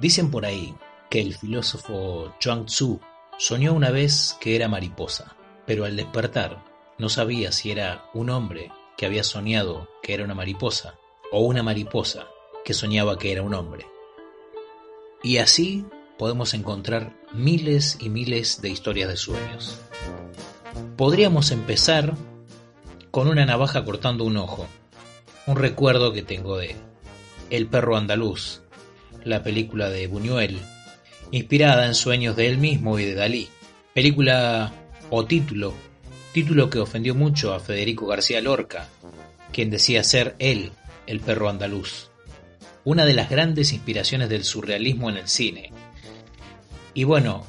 Dicen por ahí que el filósofo Chuang Tzu soñó una vez que era mariposa, pero al despertar no sabía si era un hombre que había soñado que era una mariposa o una mariposa que soñaba que era un hombre. Y así podemos encontrar miles y miles de historias de sueños. Podríamos empezar con una navaja cortando un ojo, un recuerdo que tengo de El perro andaluz, la película de Buñuel, inspirada en sueños de él mismo y de Dalí. Película o título, título que ofendió mucho a Federico García Lorca, quien decía ser él el perro andaluz. Una de las grandes inspiraciones del surrealismo en el cine. Y bueno,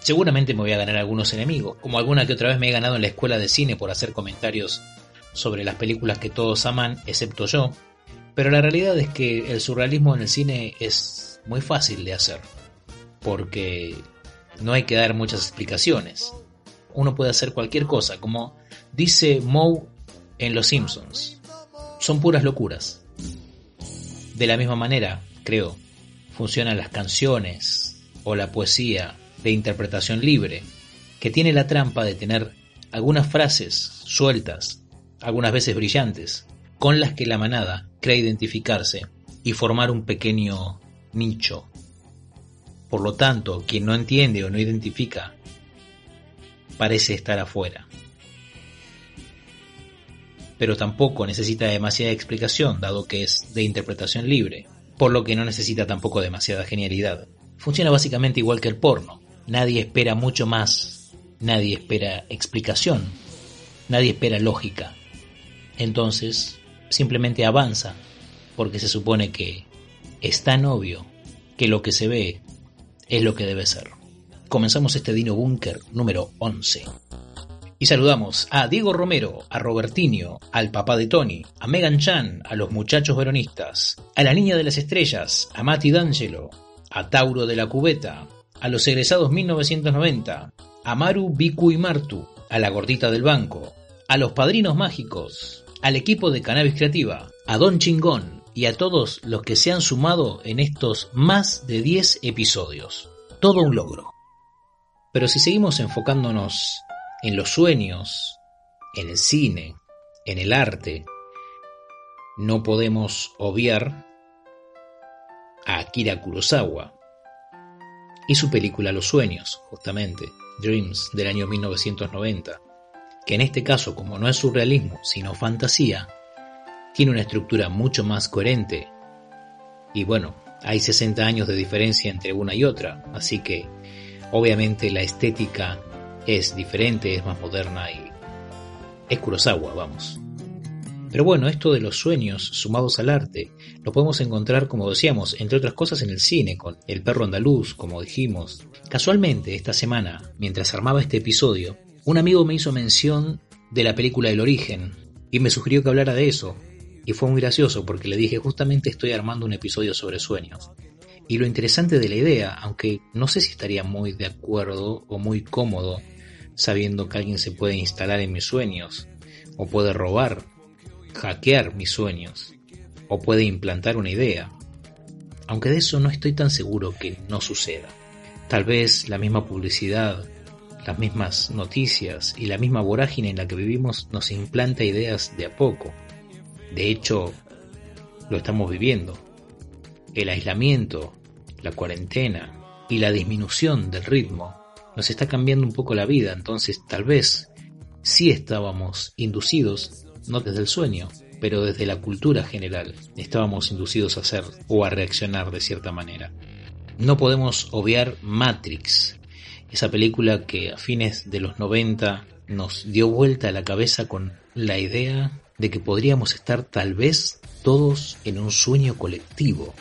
seguramente me voy a ganar algunos enemigos, como alguna que otra vez me he ganado en la escuela de cine por hacer comentarios sobre las películas que todos aman, excepto yo, pero la realidad es que el surrealismo en el cine es muy fácil de hacer, porque no hay que dar muchas explicaciones. Uno puede hacer cualquier cosa, como dice Moe en Los Simpsons. Son puras locuras. De la misma manera, creo, funcionan las canciones o la poesía de interpretación libre, que tiene la trampa de tener algunas frases sueltas, algunas veces brillantes, con las que la manada cree identificarse y formar un pequeño nicho. Por lo tanto, quien no entiende o no identifica parece estar afuera. Pero tampoco necesita demasiada explicación, dado que es de interpretación libre, por lo que no necesita tampoco demasiada genialidad. Funciona básicamente igual que el porno. Nadie espera mucho más, nadie espera explicación, nadie espera lógica. Entonces, simplemente avanza, porque se supone que es tan obvio que lo que se ve es lo que debe ser. Comenzamos este Dino Bunker número 11. Y saludamos a Diego Romero, a Robertinho, al papá de Tony, a Megan Chan, a los muchachos veronistas, a la niña de las estrellas, a Mati D'Angelo, a Tauro de la Cubeta, a los egresados 1990, a Maru, Biku y Martu, a la gordita del banco, a los padrinos mágicos, al equipo de Cannabis Creativa, a Don Chingón y a todos los que se han sumado en estos más de 10 episodios. Todo un logro. Pero si seguimos enfocándonos en los sueños, en el cine, en el arte, no podemos obviar a Akira Kurosawa y su película Los Sueños, justamente, Dreams del año 1990 que en este caso, como no es surrealismo, sino fantasía, tiene una estructura mucho más coherente. Y bueno, hay 60 años de diferencia entre una y otra, así que obviamente la estética es diferente, es más moderna y es Kurosawa, vamos. Pero bueno, esto de los sueños sumados al arte lo podemos encontrar, como decíamos, entre otras cosas en el cine, con El perro andaluz, como dijimos. Casualmente, esta semana, mientras armaba este episodio, un amigo me hizo mención de la película El origen y me sugirió que hablara de eso. Y fue muy gracioso porque le dije justamente estoy armando un episodio sobre sueños. Y lo interesante de la idea, aunque no sé si estaría muy de acuerdo o muy cómodo sabiendo que alguien se puede instalar en mis sueños, o puede robar, hackear mis sueños, o puede implantar una idea. Aunque de eso no estoy tan seguro que no suceda. Tal vez la misma publicidad las mismas noticias y la misma vorágine en la que vivimos nos implanta ideas de a poco. De hecho, lo estamos viviendo. El aislamiento, la cuarentena y la disminución del ritmo nos está cambiando un poco la vida, entonces tal vez sí estábamos inducidos, no desde el sueño, pero desde la cultura general, estábamos inducidos a hacer o a reaccionar de cierta manera. No podemos obviar Matrix, esa película que a fines de los 90 nos dio vuelta a la cabeza con la idea de que podríamos estar tal vez todos en un sueño colectivo,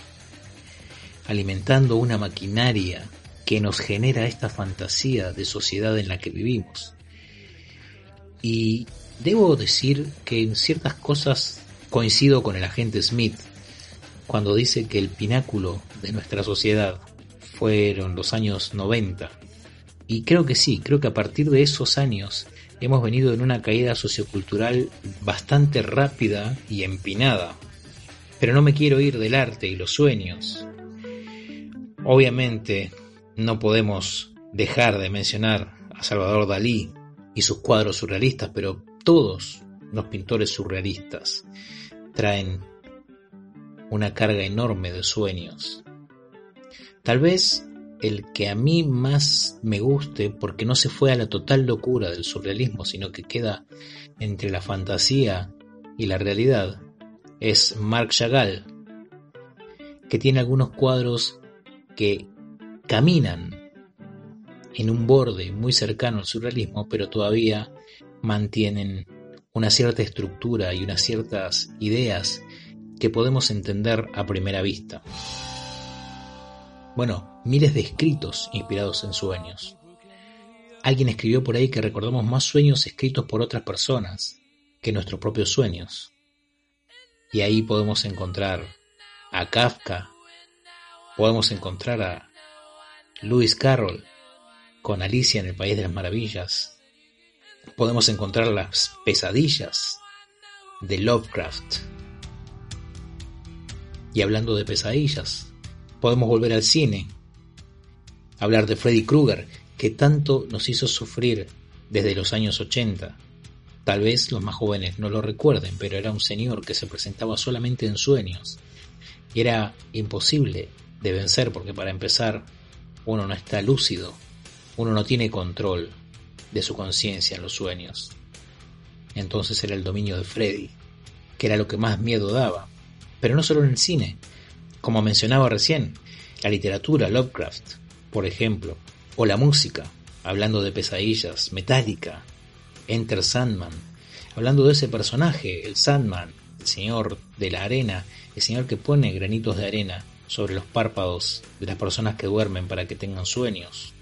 alimentando una maquinaria que nos genera esta fantasía de sociedad en la que vivimos. Y debo decir que en ciertas cosas coincido con el agente Smith cuando dice que el pináculo de nuestra sociedad fueron los años 90 y creo que sí, creo que a partir de esos años hemos venido en una caída sociocultural bastante rápida y empinada. Pero no me quiero ir del arte y los sueños. Obviamente no podemos dejar de mencionar a Salvador Dalí y sus cuadros surrealistas, pero todos los pintores surrealistas traen una carga enorme de sueños. Tal vez el que a mí más me guste porque no se fue a la total locura del surrealismo, sino que queda entre la fantasía y la realidad, es Marc Chagall, que tiene algunos cuadros que caminan en un borde muy cercano al surrealismo, pero todavía mantienen una cierta estructura y unas ciertas ideas que podemos entender a primera vista. Bueno, miles de escritos inspirados en sueños. Alguien escribió por ahí que recordamos más sueños escritos por otras personas que nuestros propios sueños. Y ahí podemos encontrar a Kafka, podemos encontrar a Lewis Carroll con Alicia en el País de las Maravillas, podemos encontrar las pesadillas de Lovecraft. Y hablando de pesadillas, podemos volver al cine, hablar de Freddy Krueger, que tanto nos hizo sufrir desde los años 80. Tal vez los más jóvenes no lo recuerden, pero era un señor que se presentaba solamente en sueños. Y era imposible de vencer porque para empezar uno no está lúcido, uno no tiene control de su conciencia en los sueños. Entonces era el dominio de Freddy, que era lo que más miedo daba. Pero no solo en el cine, como mencionaba recién, la literatura, Lovecraft, por ejemplo, o la música, hablando de pesadillas, Metallica, Enter Sandman, hablando de ese personaje, el Sandman, el señor de la arena, el señor que pone granitos de arena sobre los párpados de las personas que duermen para que tengan sueños,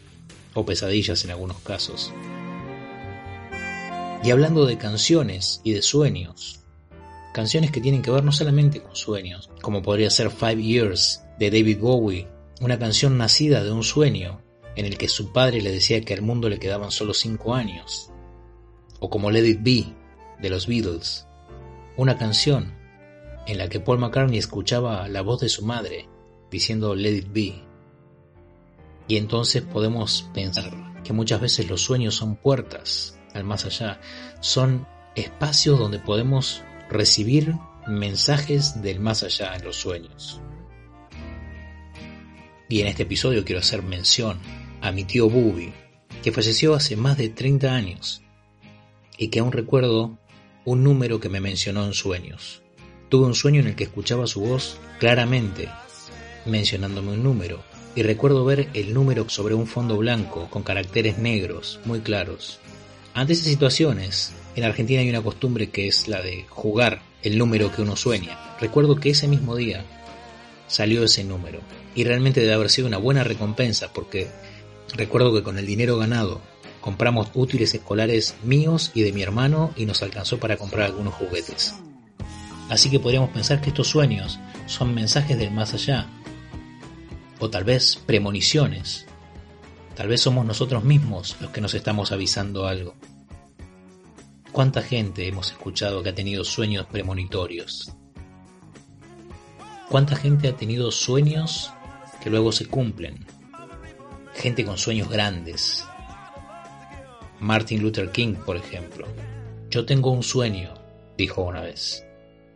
o pesadillas en algunos casos. Y hablando de canciones y de sueños, canciones que tienen que ver no solamente con sueños, como podría ser Five Years de David Bowie, una canción nacida de un sueño en el que su padre le decía que al mundo le quedaban solo cinco años, o como Let It Be de los Beatles, una canción en la que Paul McCartney escuchaba la voz de su madre diciendo Let It Be. Y entonces podemos pensar que muchas veces los sueños son puertas al más allá. Son espacios donde podemos recibir mensajes del más allá en los sueños. Y en este episodio quiero hacer mención a mi tío Bubi, que falleció hace más de 30 años y que aún recuerdo un número que me mencionó en sueños. Tuve un sueño en el que escuchaba su voz claramente mencionándome un número y recuerdo ver el número sobre un fondo blanco con caracteres negros muy claros. Ante esas situaciones, en Argentina hay una costumbre que es la de jugar el número que uno sueña. Recuerdo que ese mismo día salió ese número y realmente debe haber sido una buena recompensa porque recuerdo que con el dinero ganado compramos útiles escolares míos y de mi hermano y nos alcanzó para comprar algunos juguetes. Así que podríamos pensar que estos sueños son mensajes del más allá, o tal vez premoniciones Tal vez somos nosotros mismos los que nos estamos avisando algo. ¿Cuánta gente hemos escuchado que ha tenido sueños premonitorios? ¿Cuánta gente ha tenido sueños que luego se cumplen? Gente con sueños grandes. Martin Luther King, por ejemplo. Yo tengo un sueño, dijo una vez,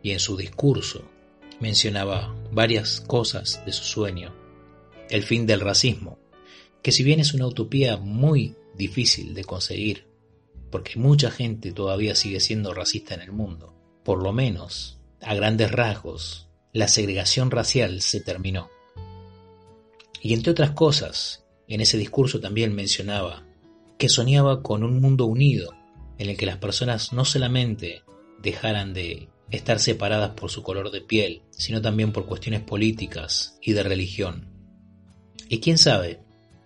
y en su discurso mencionaba varias cosas de su sueño. El fin del racismo, que si bien es una utopía muy difícil de conseguir, porque mucha gente todavía sigue siendo racista en el mundo, por lo menos, a grandes rasgos, la segregación racial se terminó. Y entre otras cosas, en ese discurso también mencionaba que soñaba con un mundo unido, en el que las personas no solamente dejaran de estar separadas por su color de piel, sino también por cuestiones políticas y de religión. Y quién sabe,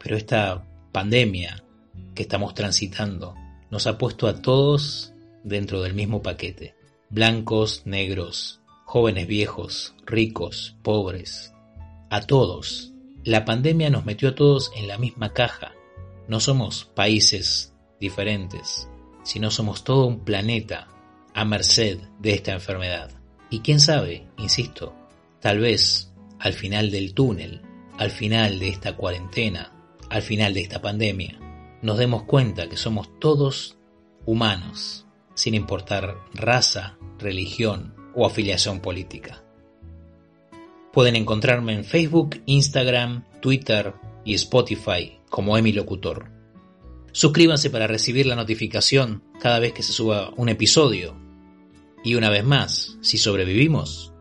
pero esta pandemia que estamos transitando nos ha puesto a todos dentro del mismo paquete. Blancos, negros, jóvenes, viejos, ricos, pobres. A todos. La pandemia nos metió a todos en la misma caja. No somos países diferentes, sino somos todo un planeta a merced de esta enfermedad. Y quién sabe, insisto, tal vez al final del túnel al final de esta cuarentena, al final de esta pandemia, nos demos cuenta que somos todos humanos, sin importar raza, religión o afiliación política. Pueden encontrarme en Facebook, Instagram, Twitter y Spotify como Emi Locutor. Suscríbanse para recibir la notificación cada vez que se suba un episodio. Y una vez más, si sobrevivimos,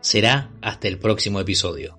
será hasta el próximo episodio.